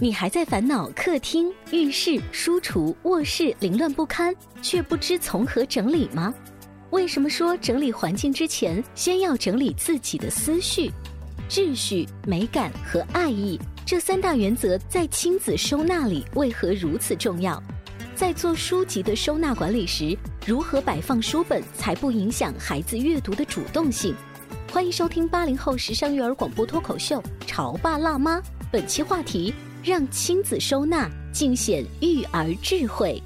你还在烦恼客厅、浴室、书橱、卧室凌乱不堪，却不知从何整理吗？为什么说整理环境之前，先要整理自己的思绪？秩序、美感和爱意这三大原则在亲子收纳里为何如此重要？在做书籍的收纳管理时，如何摆放书本才不影响孩子阅读的主动性？欢迎收听八零后时尚育儿广播脱口秀《潮爸辣妈》，本期话题。让亲子收纳尽显育儿智慧。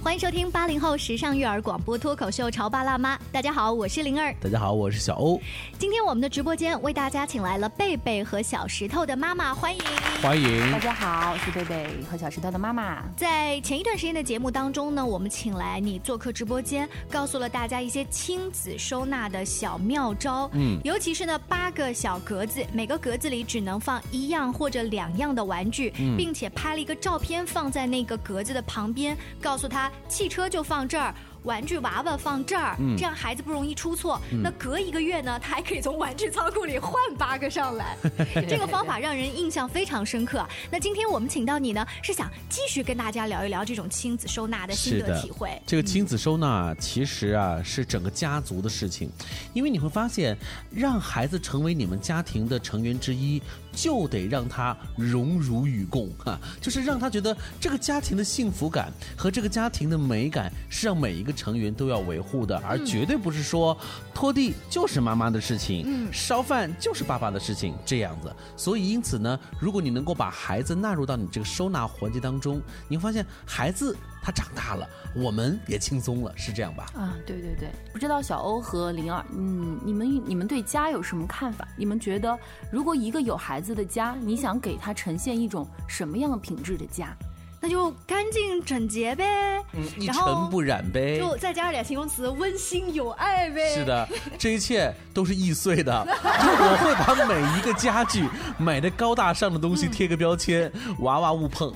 欢迎收听八零后时尚育儿广播脱口秀《潮爸辣妈》。大家好，我是灵儿。大家好，我是小欧。今天我们的直播间为大家请来了贝贝和小石头的妈妈，欢迎欢迎。大家好，我是贝贝和小石头的妈妈。在前一段时间的节目当中呢，我们请来你做客直播间，告诉了大家一些亲子收纳的小妙招。嗯，尤其是呢八个小格子，每个格子里只能放一样或者两样的玩具，并且拍了一个照片放在那个格子的旁边，告诉他。汽车就放这儿。玩具娃娃放这儿，这样孩子不容易出错。那隔一个月呢，他还可以从玩具仓库里换八个上来。这个方法让人印象非常深刻。那今天我们请到你呢，是想继续跟大家聊一聊这种亲子收纳的心得体会。这个亲子收纳其实啊是整个家族的事情，因为你会发现，让孩子成为你们家庭的成员之一，就得让他荣辱与共哈，就是让他觉得这个家庭的幸福感和这个家庭的美感是让每一个。成员都要维护的，而绝对不是说拖地就是妈妈的事情，嗯烧饭就是爸爸的事情这样子。所以因此呢，如果你能够把孩子纳入到你这个收纳环节当中，你会发现孩子他长大了，我们也轻松了，是这样吧？啊，对对对。不知道小欧和灵儿，嗯，你们你们对家有什么看法？你们觉得如果一个有孩子的家，你想给他呈现一种什么样品质的家？那就干净整洁呗，一尘不染呗，就再加上点形容词，温馨有爱呗。是的，这一切都是易碎的。我会把每一个家具买的高大上的东西贴个标签，娃娃勿碰。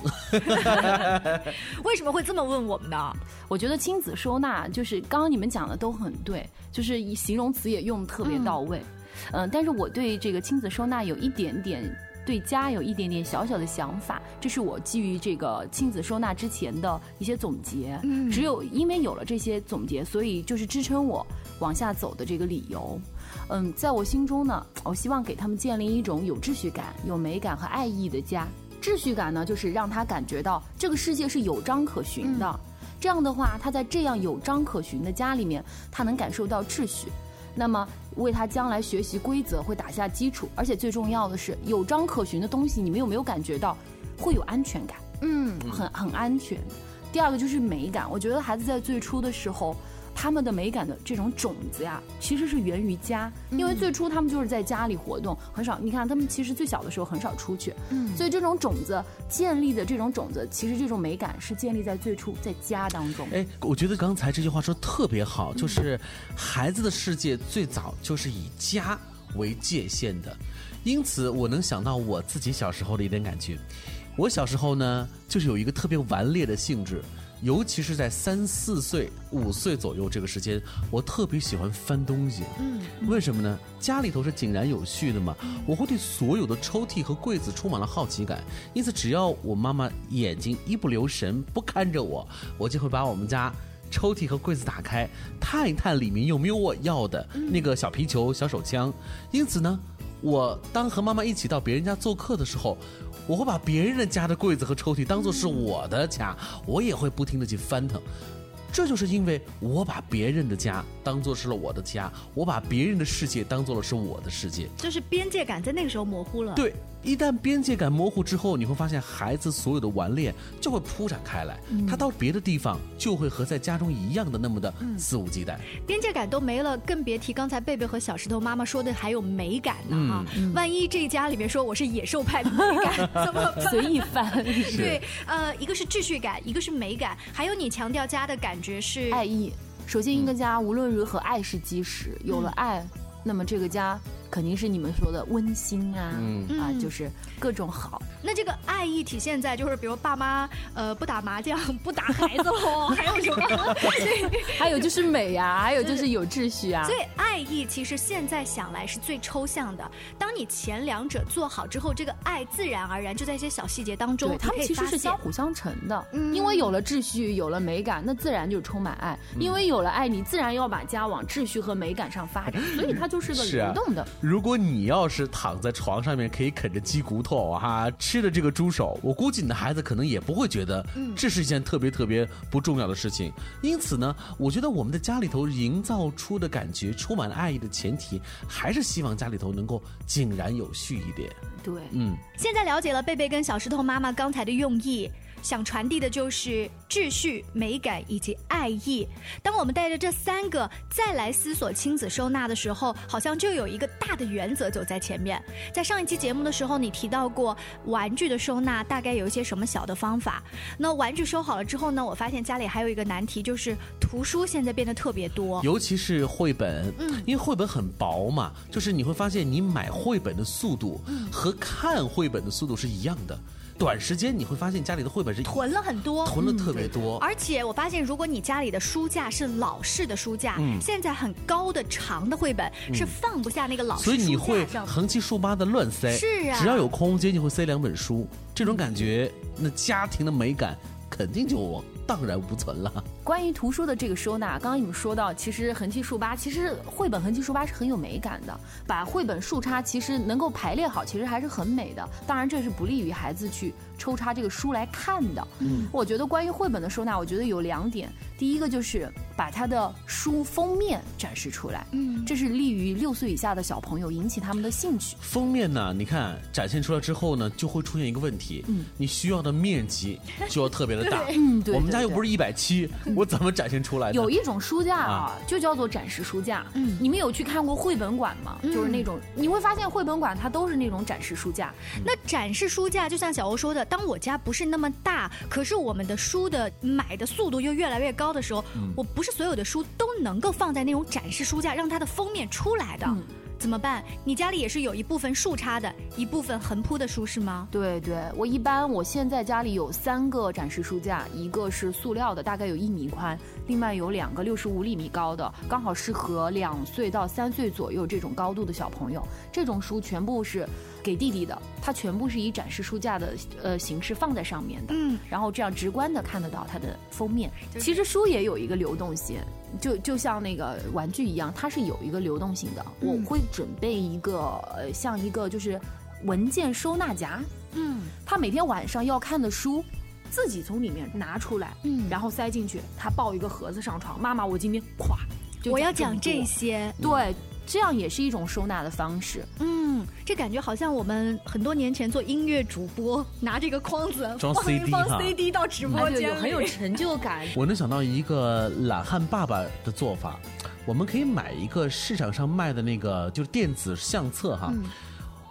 为什么会这么问我们呢？我觉得亲子收纳就是刚刚你们讲的都很对，就是以形容词也用的特别到位。嗯，但是我对这个亲子收纳有一点点。对家有一点点小小的想法，这是我基于这个亲子收纳之前的一些总结。嗯，只有因为有了这些总结，所以就是支撑我往下走的这个理由。嗯，在我心中呢，我希望给他们建立一种有秩序感、有美感和爱意的家。秩序感呢，就是让他感觉到这个世界是有章可循的。这样的话，他在这样有章可循的家里面，他能感受到秩序。那么，为他将来学习规则会打下基础，而且最重要的是，有章可循的东西，你们有没有感觉到会有安全感？嗯，很很安全。第二个就是美感，我觉得孩子在最初的时候。他们的美感的这种种子呀，其实是源于家，因为最初他们就是在家里活动，很少。你看他们其实最小的时候很少出去，嗯，所以这种种子建立的这种种子，其实这种美感是建立在最初在家当中。哎，我觉得刚才这句话说特别好，就是孩子的世界最早就是以家为界限的，因此我能想到我自己小时候的一点感觉。我小时候呢，就是有一个特别顽劣的性质。尤其是在三四岁、五岁左右这个时间，我特别喜欢翻东西。嗯，为什么呢？家里头是井然有序的嘛，我会对所有的抽屉和柜子充满了好奇感。因此，只要我妈妈眼睛一不留神不看着我，我就会把我们家抽屉和柜子打开，探一探里面有没有我要的那个小皮球、小手枪。因此呢，我当和妈妈一起到别人家做客的时候，我会把别人的家的柜子和抽屉当做是我的家，我也会不停的去翻腾。这就是因为我把别人的家当做是了我的家，我把别人的世界当做了是我的世界。就是边界感在那个时候模糊了。对，一旦边界感模糊之后，你会发现孩子所有的顽劣就会铺展开来，他到别的地方就会和在家中一样的那么的肆无忌惮。边界感都没了，更别提刚才贝贝和小石头妈妈说的还有美感呢啊！万一这一家里面说我是野兽派的美感，怎么？随意翻。对，呃，一个是秩序感，一个是美感，还有你强调家的感觉是爱意。首先，一个家无论如何，爱是基石，有了爱，那么这个家。肯定是你们说的温馨啊，啊，就是各种好。那这个爱意体现在就是，比如爸妈呃不打麻将，不打孩子哦，还有什么？还有就是美呀，还有就是有秩序啊。所以爱意其实现在想来是最抽象的。当你前两者做好之后，这个爱自然而然就在一些小细节当中，他们其实是相辅相成的。因为有了秩序，有了美感，那自然就充满爱。因为有了爱，你自然要把家往秩序和美感上发展，所以它就是个流动的。如果你要是躺在床上面可以啃着鸡骨头哈，吃着这个猪手，我估计你的孩子可能也不会觉得这是一件特别特别不重要的事情。因此呢，我觉得我们的家里头营造出的感觉充满了爱意的前提，还是希望家里头能够井然有序一点。对，嗯。现在了解了贝贝跟小石头妈妈刚才的用意。想传递的就是秩序、美感以及爱意。当我们带着这三个再来思索亲子收纳的时候，好像就有一个大的原则走在前面。在上一期节目的时候，你提到过玩具的收纳大概有一些什么小的方法。那玩具收好了之后呢，我发现家里还有一个难题，就是图书现在变得特别多，尤其是绘本。嗯，因为绘本很薄嘛，就是你会发现你买绘本的速度和看绘本的速度是一样的。短时间你会发现家里的绘本是囤了很多，囤了特别多。而且我发现，如果你家里的书架是老式的书架，嗯，现在很高的长的绘本是放不下那个老式所以你会横七竖八的乱塞。是啊，只要有空间就会塞两本书，这种感觉，那家庭的美感肯定就荡然无存了。关于图书的这个收纳，刚刚你们说到，其实横七竖八，其实绘本横七竖八是很有美感的。把绘本竖插，其实能够排列好，其实还是很美的。当然，这是不利于孩子去抽插这个书来看的。嗯，我觉得关于绘本的收纳，我觉得有两点。第一个就是把它的书封面展示出来，嗯，这是利于六岁以下的小朋友引起他们的兴趣。封面呢，你看展现出来之后呢，就会出现一个问题，嗯，你需要的面积 就要特别的大。嗯，对。我们家又不是一百七。我怎么展现出来？有一种书架啊，就叫做展示书架。嗯，你们有去看过绘本馆吗？就是那种你会发现绘本馆它都是那种展示书架。那展示书架就像小欧说的，当我家不是那么大，可是我们的书的买的速度又越来越高的时候，我不是所有的书都能够放在那种展示书架，让它的封面出来的。怎么办？你家里也是有一部分竖插的，一部分横铺的书是吗？对对，我一般我现在家里有三个展示书架，一个是塑料的，大概有一米宽，另外有两个六十五厘米高的，刚好适合两岁到三岁左右这种高度的小朋友。这种书全部是给弟弟的，它全部是以展示书架的呃形式放在上面的，嗯，然后这样直观的看得到它的封面。其实书也有一个流动性。就就像那个玩具一样，它是有一个流动性的。我会准备一个呃，像一个就是文件收纳夹。嗯，他每天晚上要看的书，自己从里面拿出来，嗯，然后塞进去。他抱一个盒子上床，妈妈，我今天咵，我要讲这些，对。这样也是一种收纳的方式。嗯，这感觉好像我们很多年前做音乐主播，拿这个筐子装 CD 放 CD 到直播间，很有成就感。我能想到一个懒汉爸爸的做法，我们可以买一个市场上卖的那个就是电子相册哈。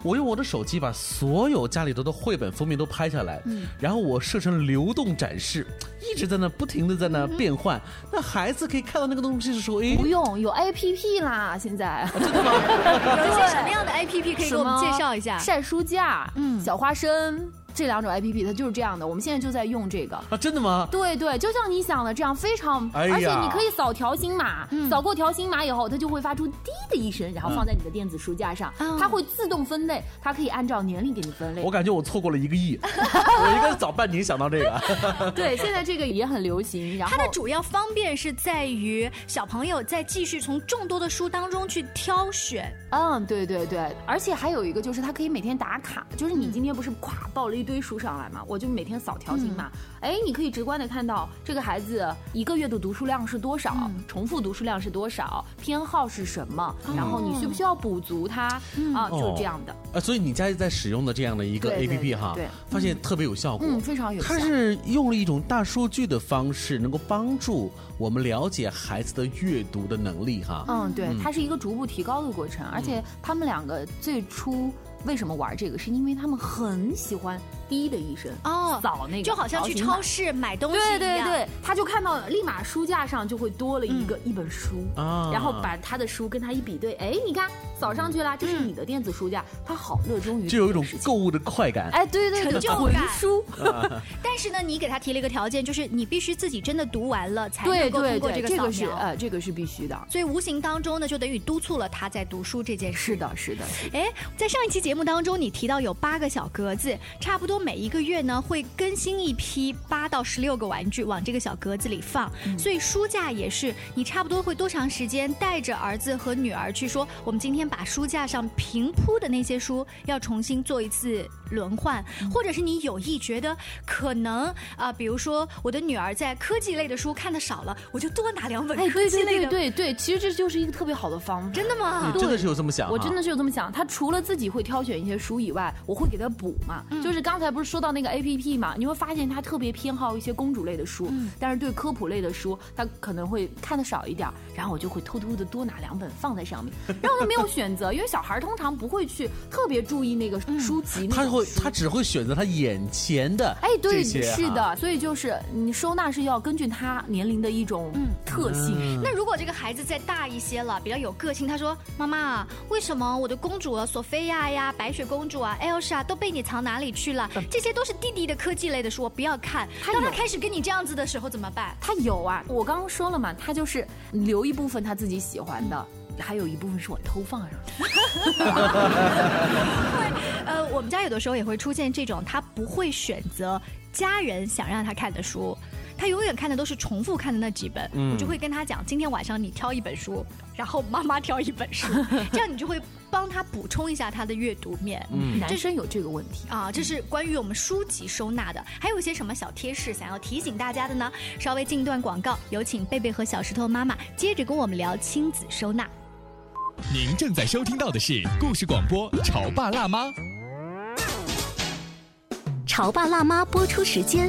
我用我的手机把所有家里头的绘本封面都拍下来，然后我设成流动展示，一直在那不停的在那变换。那孩子可以看到那个东西的时候，哎，不用有 A P P 啦，现在真的吗？有些什么样的 A P P 可以给我们介绍一下？晒书架，嗯，小花生。这两种 A P P 它就是这样的，我们现在就在用这个。啊，真的吗？对对，就像你想的这样，非常，哎而且你可以扫条形码，扫过条形码以后，它就会发出滴的一声，然后放在你的电子书架上，哦它会自动分类，它可以按照年龄给你分类我。感觉我错过了一个亿，我应该早半年想到这个。对，现在这个也很流行，然后它的主要方便是在于小朋友在继续从众多的书当中去挑选。嗯，对对对，而且还有一个就是它可以每天打卡，就是你今天不是咵爆了一堆书上来嘛，我就每天扫条形码，哎、你可以直观的看到这个孩子一个月的读书量是多少，重复读书量是多少，偏好是什么，然后你需不需要补足它、啊，就是这样的，呃，所以你家在使用的这样的一个 A 对 P P 对哈对，发现特别有效果。嗯，非常有效。它。是用了一种大数据的方式，能够帮助我们了解孩子的阅读的能力哈。嗯，对，它是一个逐步提高的过程，而且他们两个最初为什么玩这个，是因为他们很喜欢滴的一声哦扫那个，就好像去超。市买东西对一样。对对，他就看到立马书架上就会多了一个、一本书啊然后把他的书跟他一比对，哎，你看扫上去了，这是你的电子书架，他好热衷于就有一种购物的快感。哎，对对对，成就书，但是呢，你给他提了一个条件，就是你必须自己真的读完了才能够通过个扫这个是描。呃，这个是必须的。所以无形当中呢，就等于督促了他在读书这件事。是的，是的，哎，在上一期节目当中，你提到有八个小格子，差不多每一个月呢会更新一批八到十六个玩具往这个小格子里放，所以书架也是你差不多会多长时间带着儿子和女儿去说，我们今天把书架上平铺的那些书要重新做一次轮换，或者是你有意觉得可能啊、比如说我的女儿在科技类的书看的少了，我就多拿两本哎，科技类的。对对对，其实这就是一个特别好的方法。真的吗？你真的是有这么想哈？我真的是有这么想，他除了自己会挑选一些书以外，我会给他补嘛。就是刚才不是说到那个 A P P 嘛，你会发现他特别偏好一些公主类的书，但是对科普类的书他可能会看的少一点，然后我就会偷偷的多拿两本放在上面，然后他没有选择，因为小孩儿通常不会去特别注意那个书籍，那他会，他只会选择他眼前的哎，对，是的，所以就是你收纳是要根据他年龄的一种特性。那如果这个孩子再大一些了，比较有个性，他说：“妈妈，为什么我的公主啊，索菲亚呀、白雪公主啊、Elsa 都被你藏哪里去了？这些都是弟弟的科技类的书，我不要看。”当他开始跟你这样子的时候怎么办？他有啊，我刚刚说了嘛，他就是留一部分他自己喜欢的，还有一部分是我偷放上去的。呃，我们家有的时候也会出现这种，他不会选择家人想让他看的书。他永远看的都是重复看的那几本，我就会跟他讲，今天晚上你挑一本书，然后妈妈挑一本书，这样你就会帮他补充一下他的阅读面。男生有这个问题。啊，这是关于我们书籍收纳的，还有一些什么小贴士想要提醒大家的呢？稍微进一段广告，有请贝贝和小石头妈妈接着跟我们聊亲子收纳。您正在收听到的是故事广播《潮爸辣妈》。潮爸辣妈播出时间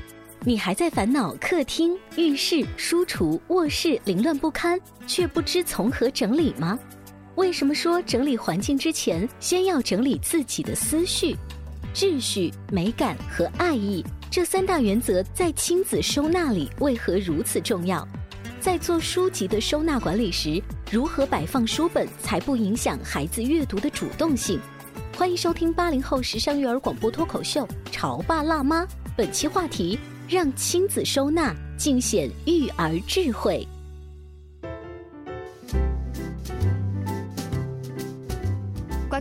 你还在烦恼客厅、浴室、书橱、卧室凌乱不堪，却不知从何整理吗？为什么说整理环境之前，先要整理自己的思绪、秩序、美感和爱意？这三大原则在亲子收纳里为何如此重要？在做书籍的收纳管理时，如何摆放书本才不影响孩子阅读的主动性？欢迎收听八零后时尚育儿广播脱口秀《潮爸辣妈》，本期话题：让亲子收纳尽显育儿智慧。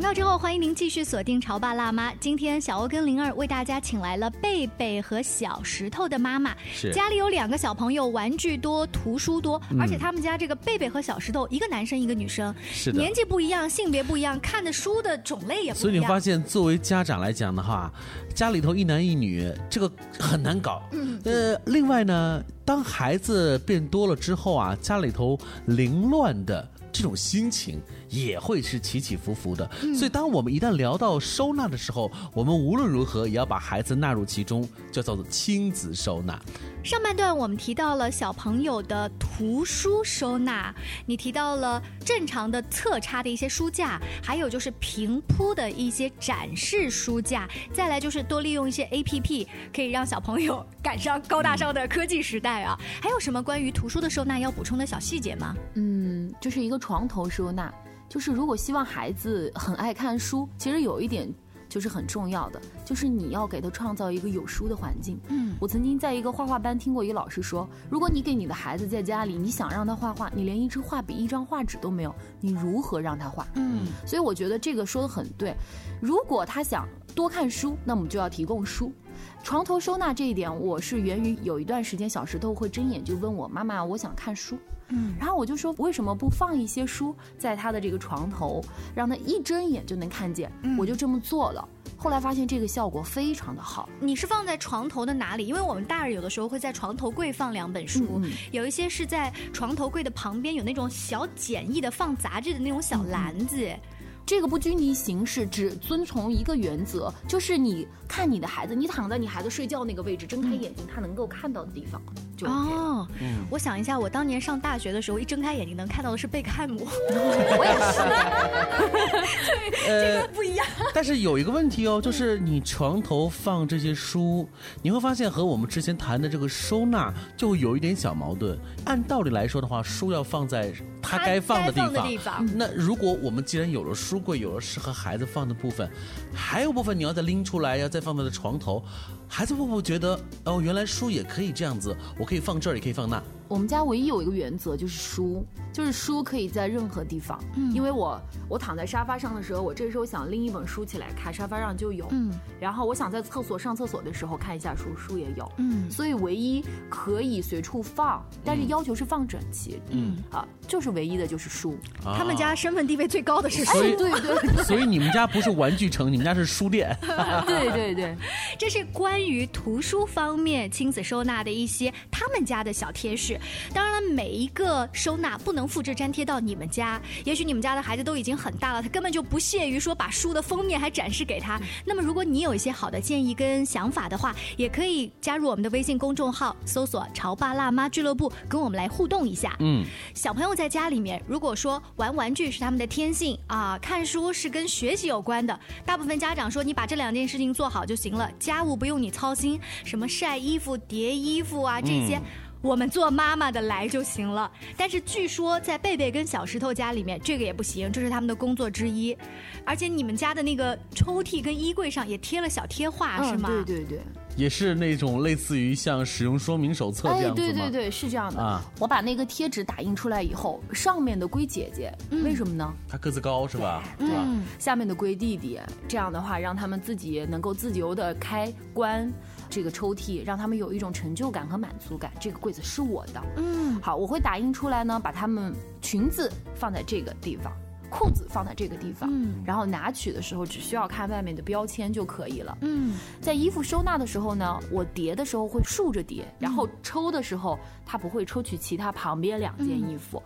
广告之后，欢迎您继续锁定《潮爸辣妈》。今天小欧跟灵儿为大家请来了贝贝和小石头的妈妈。是家里有两个小朋友，玩具多，图书多，而且他们家这个贝贝和小石头，一个男生一个女生，是年纪不一样，性别不一样，看的书的种类也不一样。所以你发现，作为家长来讲的话，家里头一男一女，这个很难搞。嗯，呃，另外呢，当孩子变多了之后啊，家里头凌乱的这种心情也会是起起伏伏的。所以，当我们一旦聊到收纳的时候，我们无论如何也要把孩子纳入其中，就叫做亲子收纳。上半段我们提到了小朋友的图书收纳，你提到了正常的侧插的一些书架，还有就是平铺的一些展示书架，再来就是多利用一些 A P P，可以让小朋友赶上高大上的科技时代啊。还有什么关于图书的收纳要补充的小细节吗？嗯，就是一个床头收纳，就是如果希望孩子很爱看书，其实有一点就是很重要的，就是你要给他创造一个有书的环境。嗯，我曾经在一个画画班听过一个老师说，如果你给你的孩子在家里，你想让他画画，你连一支画笔、一张画纸都没有，你如何让他画？嗯，所以我觉得这个说的很对。如果他想多看书，那我们就要提供书。床头收纳这一点，我是源于有一段时间小石头会睁眼就问我妈妈，我想看书。嗯，然后我就说，为什么不放一些书在他的这个床头，让他一睁眼就能看见？嗯我就这么做了。后来发现这个效果非常的好。你是放在床头的哪里？因为我们大人有的时候会在床头柜放两本书，有一些是在床头柜的旁边有那种小简易的放杂志的那种小篮子。这个不拘泥形式，只遵从一个原则，就是你看你的孩子，你躺在你孩子睡觉那个位置，睁开眼睛，他能够看到的地方就 OK 了。哦，我想一下，我当年上大学的时候，一睁开眼睛能看到的是贝克汉姆，我也是。这个，不一样。但是有一个问题哦，就是你床头放这些书，你会发现和我们之前谈的这个收纳就有一点小矛盾。按道理来说的话，书要放在它该放的。地方那如果我们既然有了书果，有了适合孩子放的部分，还有部分你要再拎出来，要再放在床头，孩子会不会觉得哦，原来书也可以这样子，我可以放这儿，也可以放那？我们家唯一有一个原则就是书，就是书可以在任何地方。嗯，因为我我躺在沙发上的时候，我这时候想拎一本书起来看，沙发上就有。嗯，然后我想在厕所上厕所的时候看一下书，书也有。嗯所以唯一可以随处放，但是要求是放整齐。嗯啊，就是唯一的就是书。他们家身份地位最高的是书对对所以你们家不是玩具城，你们家是书店。对 对对，这是关于图书方面亲子收纳的一些他们家的小贴士。当然了，每一个收纳不能复制粘贴到你们家。也许你们家的孩子都已经很大了，他根本就不屑于说把书的封面还展示给他。那么，如果你有一些好的建议跟想法的话，也可以加入我们的微信公众号，搜索“潮爸辣妈俱乐部”，跟我们来互动一下。嗯，小朋友在家里面，如果说玩玩具是他们的天性啊，看书是跟学习有关的，大部分家长说你把这两件事情做好就行了，家务不用你操心，什么晒衣服、叠衣服啊这些。我们做妈妈的来就行了，但是据说在贝贝跟小石头家里面，这个也不行，这是他们的工作之一。而且你们家的那个抽屉跟衣柜上也贴了小贴画，是吗？嗯对对对。也是那种类似于像使用说明手册这哎，样子吗？对对对，是这样的。啊我把那个贴纸打印出来以后，上面的归姐姐，为什么呢？她个子高是吧？是吧？嗯，下面的归弟弟，这样的话让他们自己能够自由的开关这个抽屉，让他们有一种成就感和满足感。这个柜子是我的，嗯，好，我会打印出来呢，把他们裙子放在这个地方。裤子放在这个地方，嗯然后拿取的时候只需要看外面的标签就可以了。嗯在衣服收纳的时候呢，我叠的时候会竖着叠，然后抽的时候它不会抽取其他旁边两件衣服。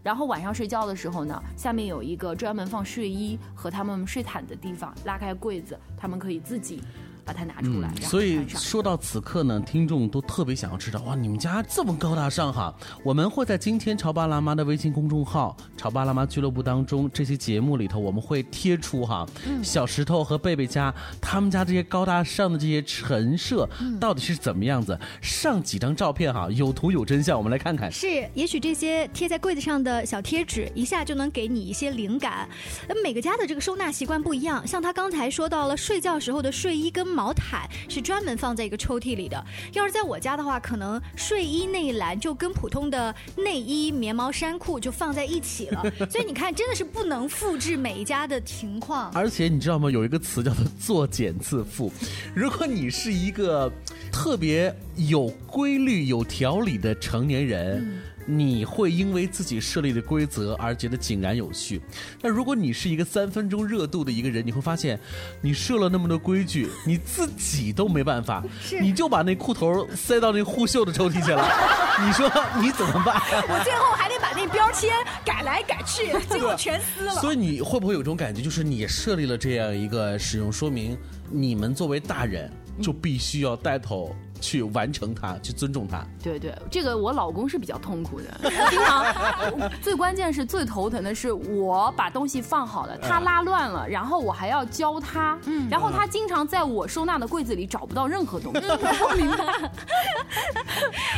然后晚上睡觉的时候呢，下面有一个专门放睡衣和他们睡毯的地方，拉开柜子，他们可以自己把它拿出来。嗯所以说到此刻呢，听众都特别想要知道，哇，你们家这么高大上哈！我们会在今天潮爸辣妈的微信公众号“潮爸辣妈俱乐部”当中，这些节目里头我们会贴出哈，嗯小石头和贝贝家他们家这些高大上的这些陈设嗯到底是怎么样子？上几张照片哈，有图有真相，我们来看看。是，也许这些贴在柜子上的小贴纸，一下就能给你一些灵感。呃每个家的这个收纳习惯不一样，像他刚才说到了睡觉时候的睡衣跟毛毯是专门放在一个抽屉里的。要是在我家的话，可能睡衣那一栏就跟普通的内衣、棉毛衫裤就放在一起了。所以你看，真的是不能复制每一家的情况。而且你知道吗？有一个词叫做“作茧自缚”。如果你是一个特别有规律、有条理的成年人。你会因为自己设立的规则而觉得井然有序，但如果你是一个三分钟热度的一个人，你会发现，你设了那么多规矩，你自己都没办法，你就把那裤头塞到那护袖的抽屉去了，你说你怎么办？我最后还得把那标签改来改去，最后全撕了。所以你会不会有种感觉，就是你设立了这样一个使用说明，你们作为大人就必须要带头。去完成它，去尊重它。对对，这个我老公是比较痛苦的，经常。最关键是最头疼的是，我把东西放好了，他拉乱了，然后我还要教他，嗯，然后他经常在我收纳的柜子里找不到任何东西。不明白。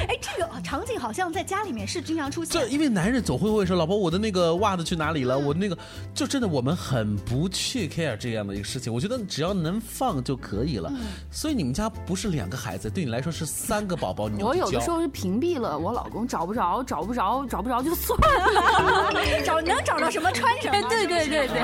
哎，这个场景好像在家里面是经常出现。这因为男人总会会说：“老婆，我的那个袜子去哪里了？”我那个就真的我们很不去 care 这样的一个事情。我觉得只要能放就可以了。所以你们家不是两个孩子，对你。来说是三个宝宝，你我有的时候是屏蔽了我老公，找不着，找不着，找不着就算了，找能找到什么穿什么。对对对对，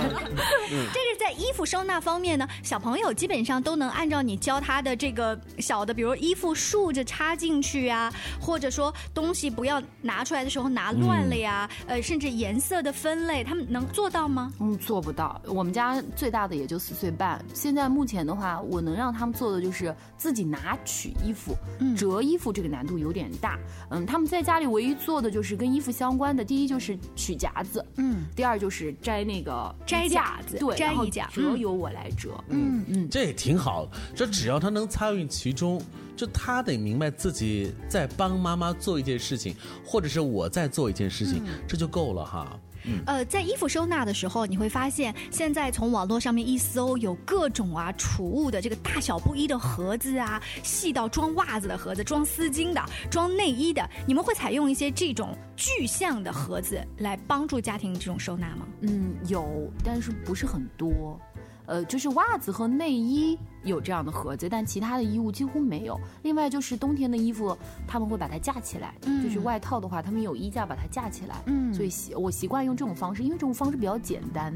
这是在衣服收纳方面呢，小朋友基本上都能按照你教他的这个小的，比如衣服竖着插进去啊，或者说东西不要拿出来的时候拿乱了呀，呃，甚至颜色的分类，他们能做到吗？嗯，做不到。我们家最大的也就四岁半，现在目前的话，我能让他们做的就是自己拿取衣服。服折衣服这个难度有点大，嗯，他们在家里唯一做的就是跟衣服相关的，第一就是取夹子，嗯，第二就是摘那个摘架子，对，摘衣架，折由我来折，嗯。嗯，这也挺好，这只要他能参与其中，就他得明白自己在帮妈妈做一件事情，或者是我在做一件事情，这就够了哈。呃，在衣服收纳的时候，你会发现现在从网络上面一搜，有各种啊储物的这个大小不一的盒子啊，细到装袜子的盒子，装丝巾的，装内衣的。你们会采用一些这种具象的盒子来帮助家庭这种收纳吗？嗯，有，但是不是很多。呃，就是袜子和内衣有这样的盒子，但其他的衣物几乎没有。另外就是冬天的衣服，他们会把它架起来，就是外套的话，他们有衣架把它架起来。嗯，所以习我习惯用这种方式，因为这种方式比较简单。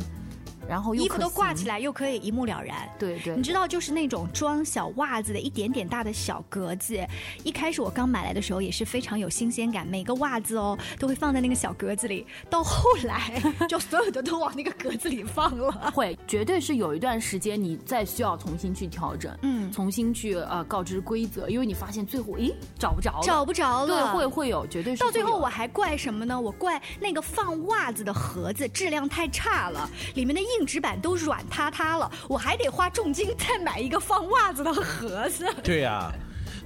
然后衣服都挂起来，又可以一目了然。对对，你知道，就是那种装小袜子的一点点大的小格子。一开始我刚买来的时候也是非常有新鲜感，每个袜子哦都会放在那个小格子里。到后来，就所有的都往那个格子里放了。会，绝对是有一段时间你再需要重新去调整，嗯，重新去呃告知规则，因为你发现最后，诶，找不着，找不着了。对，会会有，绝对是。到最后我还怪什么呢？我怪那个放袜子的盒子质量太差了，里面的硬。硬纸板都软塌塌了，我还得花重金再买一个放袜子的盒子。对呀，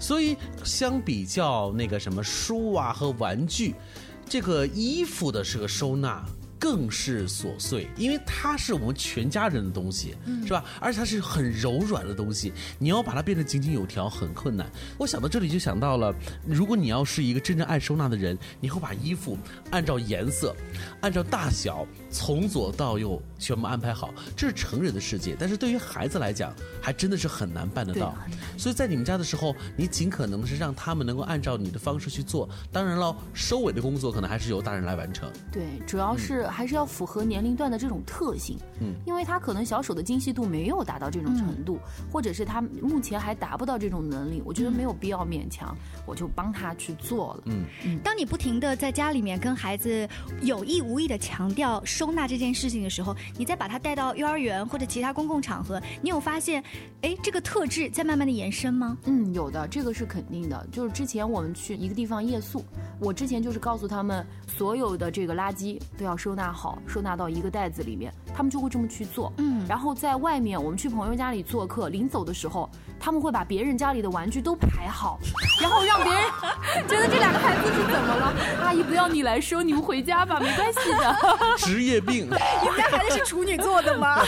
所以相比较那个什么书啊和玩具，这个衣服的这个收纳。更是琐碎，因为它是我们全家人的东西，是吧？而且它是很柔软的东西，你要把它变得井井有条很困难。我想到这里就想到了，如果你要是一个真正爱收纳的人，你会把衣服按照颜色、按照大小从左到右全部安排好。这是成人的世界，但是对于孩子来讲，还真的是很难办得到。所以在你们家的时候，你尽可能的是让他们能够按照你的方式去做。当然了，收尾的工作可能还是由大人来完成。对，主要是。还是要符合年龄段的这种特性，嗯，因为他可能小手的精细度没有达到这种程度，或者是他目前还达不到这种能力，我觉得没有必要勉强，我就帮他去做了。嗯嗯。当你不停的在家里面跟孩子有意无意的强调收纳这件事情的时候，你再把他带到幼儿园或者其他公共场合，你有发现，哎，这个特质在慢慢的延伸吗？嗯，有的，这个是肯定的。就是之前我们去一个地方夜宿，我之前就是告诉他们，所有的这个垃圾都要收纳。好，收纳到一个袋子里面，他们就会这么去做。嗯，然后在外面，我们去朋友家里做客，临走的时候，他们会把别人家里的玩具都排好，然后让别人 觉得这两个孩子是怎么了？阿姨不要你来收，你们回家吧，没关系的。职业病，你们家孩子是处女座的吗？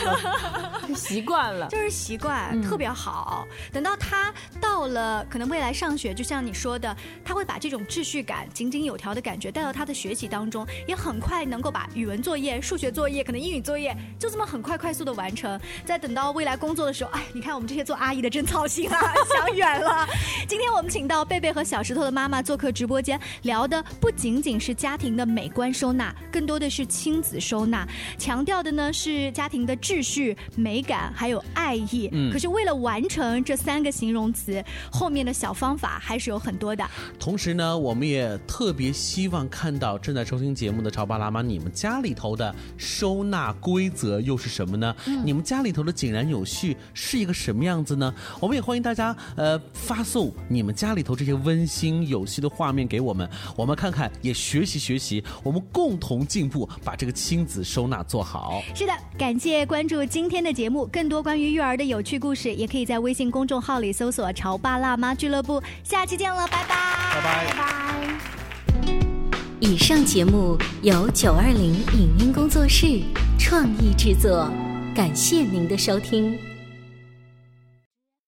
习惯了，就是习惯，特别好。等到他到了可能未来上学，就像你说的，他会把这种秩序感、井井有条的感觉带到他的学习当中，也很快能够把语文作业、数学作业、可能英语作业就这么很快快速的完成。再等到未来工作的时候，哎，你看我们这些做阿姨的真操小心啊，想远了。今天我们请到贝贝和小石头的妈妈做客直播间，聊的不仅仅是家庭的美观收纳，更多的是亲子收纳，强调的呢是家庭的秩序、美感还有爱意。嗯，可是为了完成这三个形容词，后面的小方法还是有很多的。同时呢，我们也特别希望看到正在收听节目的潮爸辣妈，你们家里头的收纳规则又是什么呢？你们家里头的井然有序是一个什么样子呢？我们也欢迎大家呃发送你们家里头这些温馨有趣的画面给我们，我们看看也学习学习，我们共同进步，把这个亲子收纳做好。是的，感谢关注今天的节目，更多关于育儿的有趣故事，也可以在微信公众号里搜索“潮爸辣妈俱乐部”。下期见了，拜拜，拜拜，拜拜。以上节目由九二零影音工作室创意制作，感谢您的收听。